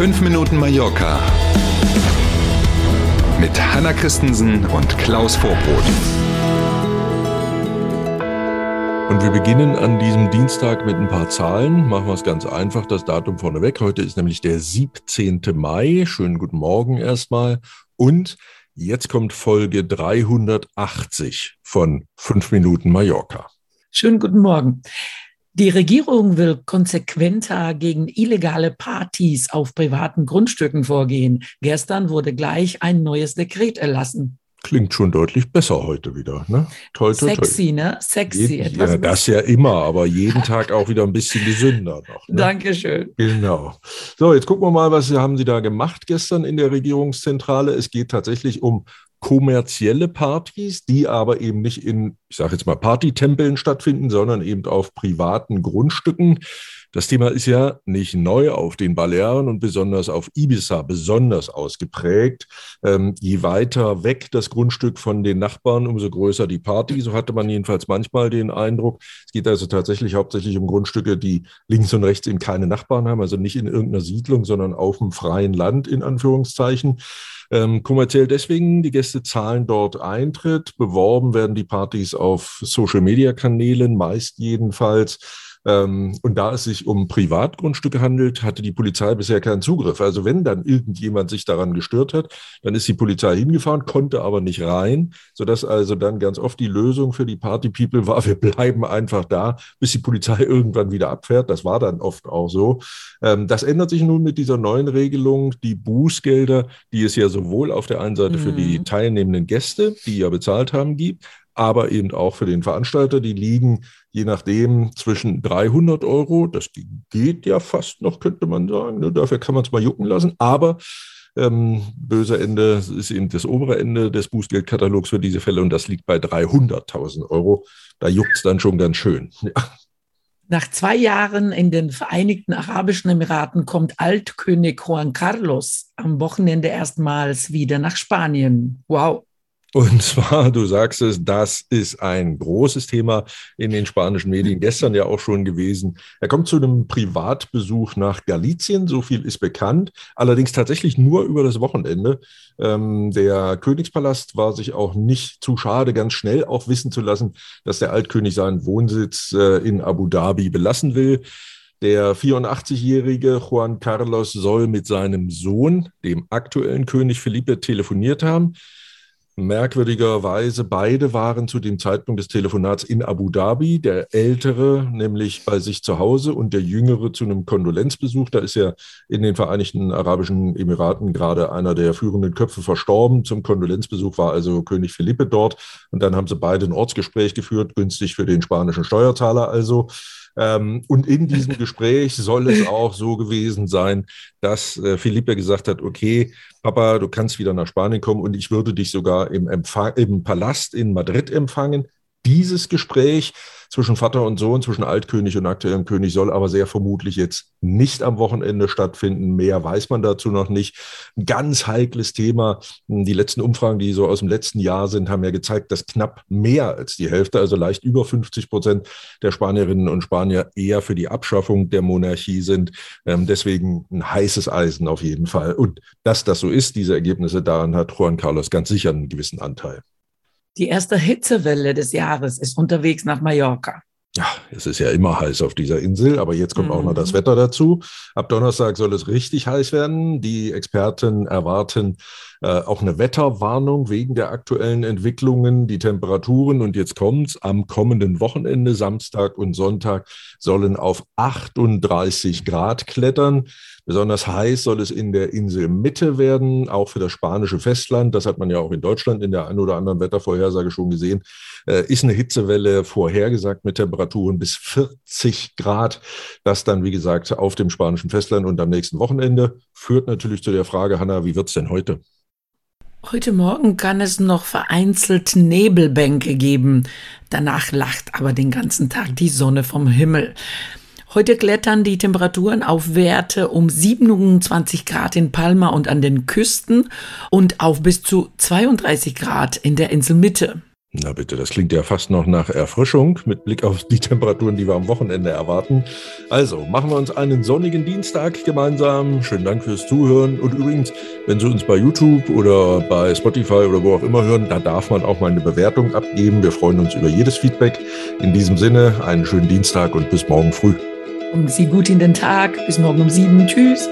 5 Minuten Mallorca mit Hanna Christensen und Klaus Vorbrot. Und wir beginnen an diesem Dienstag mit ein paar Zahlen. Machen wir es ganz einfach, das Datum vorneweg. Heute ist nämlich der 17. Mai. Schönen guten Morgen erstmal. Und jetzt kommt Folge 380 von 5 Minuten Mallorca. Schönen guten Morgen. Die Regierung will konsequenter gegen illegale Partys auf privaten Grundstücken vorgehen. Gestern wurde gleich ein neues Dekret erlassen. Klingt schon deutlich besser heute wieder, ne? Toll, toll, Sexy, toll. ne? Sexy. Jeden, etwas ja, das ja immer, aber jeden Tag auch wieder ein bisschen gesünder noch. Ne? Dankeschön. Genau. So, jetzt gucken wir mal, was haben Sie da gemacht gestern in der Regierungszentrale. Es geht tatsächlich um kommerzielle Partys, die aber eben nicht in, ich sage jetzt mal, Partytempeln stattfinden, sondern eben auf privaten Grundstücken. Das Thema ist ja nicht neu auf den Balearen und besonders auf Ibiza besonders ausgeprägt. Ähm, je weiter weg das Grundstück von den Nachbarn, umso größer die Party. So hatte man jedenfalls manchmal den Eindruck. Es geht also tatsächlich hauptsächlich um Grundstücke, die links und rechts eben keine Nachbarn haben, also nicht in irgendeiner Siedlung, sondern auf dem freien Land in Anführungszeichen. Ähm, kommerziell deswegen, die Gäste zahlen dort Eintritt, beworben werden die Partys auf Social-Media-Kanälen, meist jedenfalls. Ähm, und da es sich um Privatgrundstücke handelt, hatte die Polizei bisher keinen Zugriff. Also wenn dann irgendjemand sich daran gestört hat, dann ist die Polizei hingefahren, konnte aber nicht rein, sodass also dann ganz oft die Lösung für die Party-People war, wir bleiben einfach da, bis die Polizei irgendwann wieder abfährt. Das war dann oft auch so. Ähm, das ändert sich nun mit dieser neuen Regelung. Die Bußgelder, die es ja sowohl auf der einen Seite mhm. für die mhm. teilnehmenden Gäste, die ja bezahlt haben, gibt, aber eben auch für den Veranstalter. Die liegen je nachdem zwischen 300 Euro, das geht ja fast noch, könnte man sagen, ne? dafür kann man es mal jucken lassen, aber ähm, böse Ende ist eben das obere Ende des Bußgeldkatalogs für diese Fälle und das liegt bei 300.000 Euro. Da juckt es dann schon ganz schön. Ja. Nach zwei Jahren in den Vereinigten Arabischen Emiraten kommt Altkönig Juan Carlos am Wochenende erstmals wieder nach Spanien. Wow. Und zwar, du sagst es, das ist ein großes Thema in den spanischen Medien, gestern ja auch schon gewesen. Er kommt zu einem Privatbesuch nach Galizien, so viel ist bekannt, allerdings tatsächlich nur über das Wochenende. Ähm, der Königspalast war sich auch nicht zu schade, ganz schnell auch wissen zu lassen, dass der Altkönig seinen Wohnsitz äh, in Abu Dhabi belassen will. Der 84-jährige Juan Carlos soll mit seinem Sohn, dem aktuellen König Felipe, telefoniert haben. Merkwürdigerweise, beide waren zu dem Zeitpunkt des Telefonats in Abu Dhabi, der ältere nämlich bei sich zu Hause und der jüngere zu einem Kondolenzbesuch. Da ist ja in den Vereinigten Arabischen Emiraten gerade einer der führenden Köpfe verstorben. Zum Kondolenzbesuch war also König Felipe dort und dann haben sie beide ein Ortsgespräch geführt, günstig für den spanischen Steuerzahler also. Ähm, und in diesem Gespräch soll es auch so gewesen sein, dass äh, Felipe gesagt hat, okay, Papa, du kannst wieder nach Spanien kommen und ich würde dich sogar im, Empfang, im Palast in Madrid empfangen. Dieses Gespräch zwischen Vater und Sohn, zwischen Altkönig und aktuellem König soll aber sehr vermutlich jetzt nicht am Wochenende stattfinden. Mehr weiß man dazu noch nicht. Ein ganz heikles Thema. Die letzten Umfragen, die so aus dem letzten Jahr sind, haben ja gezeigt, dass knapp mehr als die Hälfte, also leicht über 50 Prozent der Spanierinnen und Spanier eher für die Abschaffung der Monarchie sind. Ähm, deswegen ein heißes Eisen auf jeden Fall. Und dass das so ist, diese Ergebnisse, daran hat Juan Carlos ganz sicher einen gewissen Anteil. Die erste Hitzewelle des Jahres ist unterwegs nach Mallorca. Ja, es ist ja immer heiß auf dieser Insel, aber jetzt kommt mhm. auch noch das mhm. Wetter dazu. Ab Donnerstag soll es richtig heiß werden. Die Experten erwarten äh, auch eine Wetterwarnung wegen der aktuellen Entwicklungen, die Temperaturen. Und jetzt kommt's, am kommenden Wochenende, Samstag und Sonntag, sollen auf 38 Grad klettern. Besonders heiß soll es in der Inselmitte werden, auch für das spanische Festland. Das hat man ja auch in Deutschland in der einen oder anderen Wettervorhersage schon gesehen. Äh, ist eine Hitzewelle vorhergesagt mit Temperaturen bis 40 Grad. Das dann, wie gesagt, auf dem spanischen Festland und am nächsten Wochenende. Führt natürlich zu der Frage, Hanna, wie wird's denn heute? Heute Morgen kann es noch vereinzelt Nebelbänke geben. Danach lacht aber den ganzen Tag die Sonne vom Himmel. Heute klettern die Temperaturen auf Werte um 27 Grad in Palma und an den Küsten und auf bis zu 32 Grad in der Inselmitte. Na bitte, das klingt ja fast noch nach Erfrischung mit Blick auf die Temperaturen, die wir am Wochenende erwarten. Also machen wir uns einen sonnigen Dienstag gemeinsam. Schönen Dank fürs Zuhören. Und übrigens, wenn Sie uns bei YouTube oder bei Spotify oder wo auch immer hören, da darf man auch mal eine Bewertung abgeben. Wir freuen uns über jedes Feedback. In diesem Sinne, einen schönen Dienstag und bis morgen früh. Und Sie gut in den Tag. Bis morgen um sieben. Tschüss.